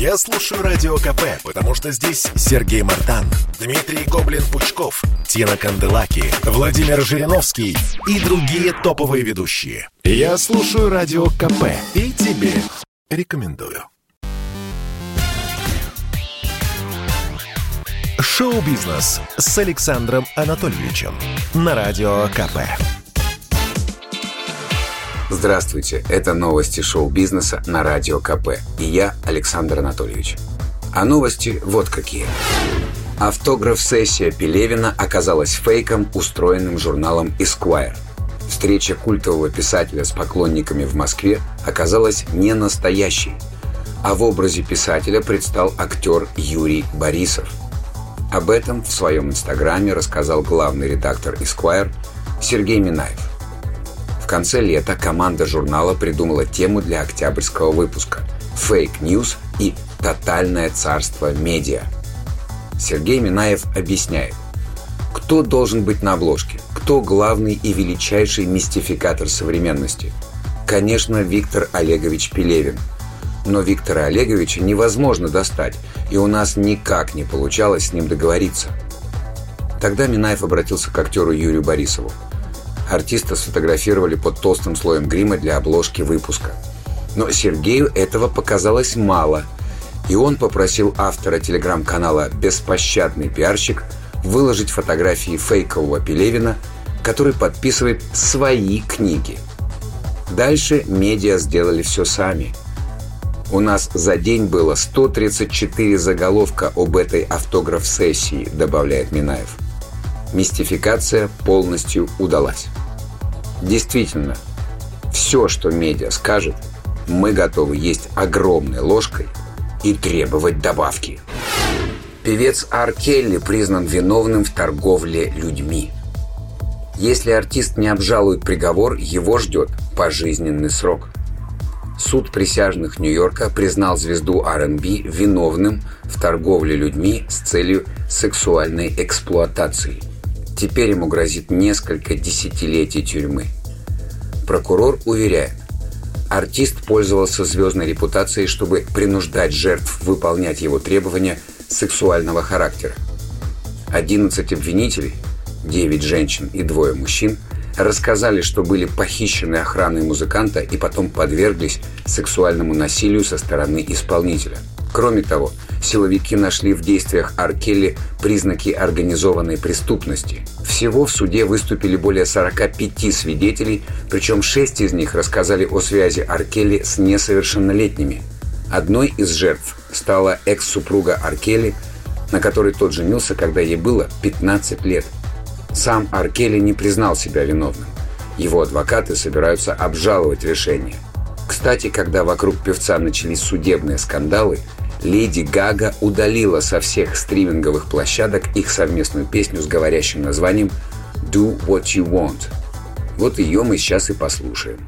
Я слушаю Радио КП, потому что здесь Сергей Мартан, Дмитрий Гоблин-Пучков, Тина Канделаки, Владимир Жириновский и другие топовые ведущие. Я слушаю Радио КП и тебе рекомендую. Шоу-бизнес с Александром Анатольевичем на Радио КП. Здравствуйте, это новости шоу-бизнеса на Радио КП. И я, Александр Анатольевич. А новости вот какие. Автограф-сессия Пелевина оказалась фейком, устроенным журналом Esquire. Встреча культового писателя с поклонниками в Москве оказалась не настоящей, а в образе писателя предстал актер Юрий Борисов. Об этом в своем инстаграме рассказал главный редактор Esquire Сергей Минаев конце лета команда журнала придумала тему для октябрьского выпуска «Fake news» и «Тотальное царство медиа». Сергей Минаев объясняет, кто должен быть на обложке, кто главный и величайший мистификатор современности. Конечно, Виктор Олегович Пелевин. Но Виктора Олеговича невозможно достать, и у нас никак не получалось с ним договориться. Тогда Минаев обратился к актеру Юрию Борисову – Артиста сфотографировали под толстым слоем грима для обложки выпуска. Но Сергею этого показалось мало, и он попросил автора телеграм-канала «Беспощадный пиарщик» выложить фотографии фейкового Пелевина, который подписывает свои книги. Дальше медиа сделали все сами. У нас за день было 134 заголовка об этой автограф-сессии, добавляет Минаев. Мистификация полностью удалась. Действительно, все, что медиа скажет, мы готовы есть огромной ложкой и требовать добавки. Певец Ар Келли признан виновным в торговле людьми. Если артист не обжалует приговор, его ждет пожизненный срок. Суд присяжных Нью-Йорка признал звезду R&B виновным в торговле людьми с целью сексуальной эксплуатации – Теперь ему грозит несколько десятилетий тюрьмы. Прокурор уверяет, артист пользовался звездной репутацией, чтобы принуждать жертв выполнять его требования сексуального характера. 11 обвинителей, 9 женщин и двое мужчин, рассказали, что были похищены охраной музыканта и потом подверглись сексуальному насилию со стороны исполнителя. Кроме того, силовики нашли в действиях Аркелли признаки организованной преступности. Всего в суде выступили более 45 свидетелей, причем 6 из них рассказали о связи Аркелли с несовершеннолетними. Одной из жертв стала экс-супруга Аркелли, на которой тот женился, когда ей было 15 лет. Сам Аркелли не признал себя виновным. Его адвокаты собираются обжаловать решение. Кстати, когда вокруг певца начались судебные скандалы, Леди Гага удалила со всех стриминговых площадок их совместную песню с говорящим названием «Do What You Want». Вот ее мы сейчас и послушаем.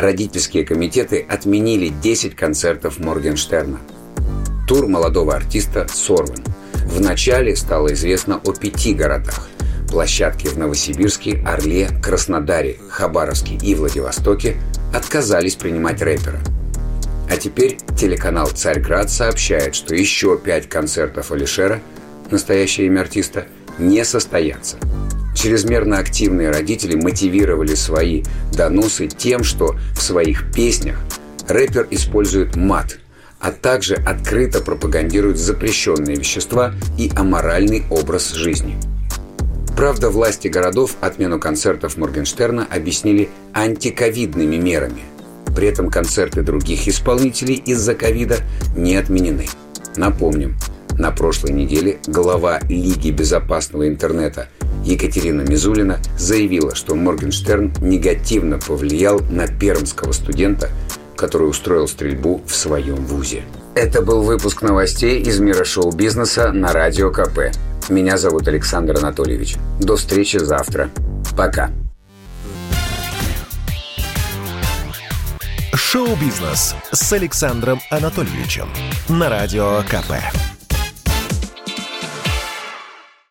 Родительские комитеты отменили 10 концертов Моргенштерна. Тур молодого артиста сорван. Вначале стало известно о пяти городах. Площадки в Новосибирске, Орле, Краснодаре, Хабаровске и Владивостоке отказались принимать рэпера. А теперь телеканал «Царьград» сообщает, что еще пять концертов Алишера, настоящее имя артиста, не состоятся – Чрезмерно активные родители мотивировали свои доносы тем, что в своих песнях рэпер использует мат, а также открыто пропагандирует запрещенные вещества и аморальный образ жизни. Правда, власти городов отмену концертов Моргенштерна объяснили антиковидными мерами. При этом концерты других исполнителей из-за ковида не отменены. Напомним, на прошлой неделе глава Лиги безопасного интернета Екатерина Мизулина заявила, что Моргенштерн негативно повлиял на пермского студента, который устроил стрельбу в своем вузе. Это был выпуск новостей из мира шоу-бизнеса на Радио КП. Меня зовут Александр Анатольевич. До встречи завтра. Пока. Шоу-бизнес с Александром Анатольевичем на Радио КП.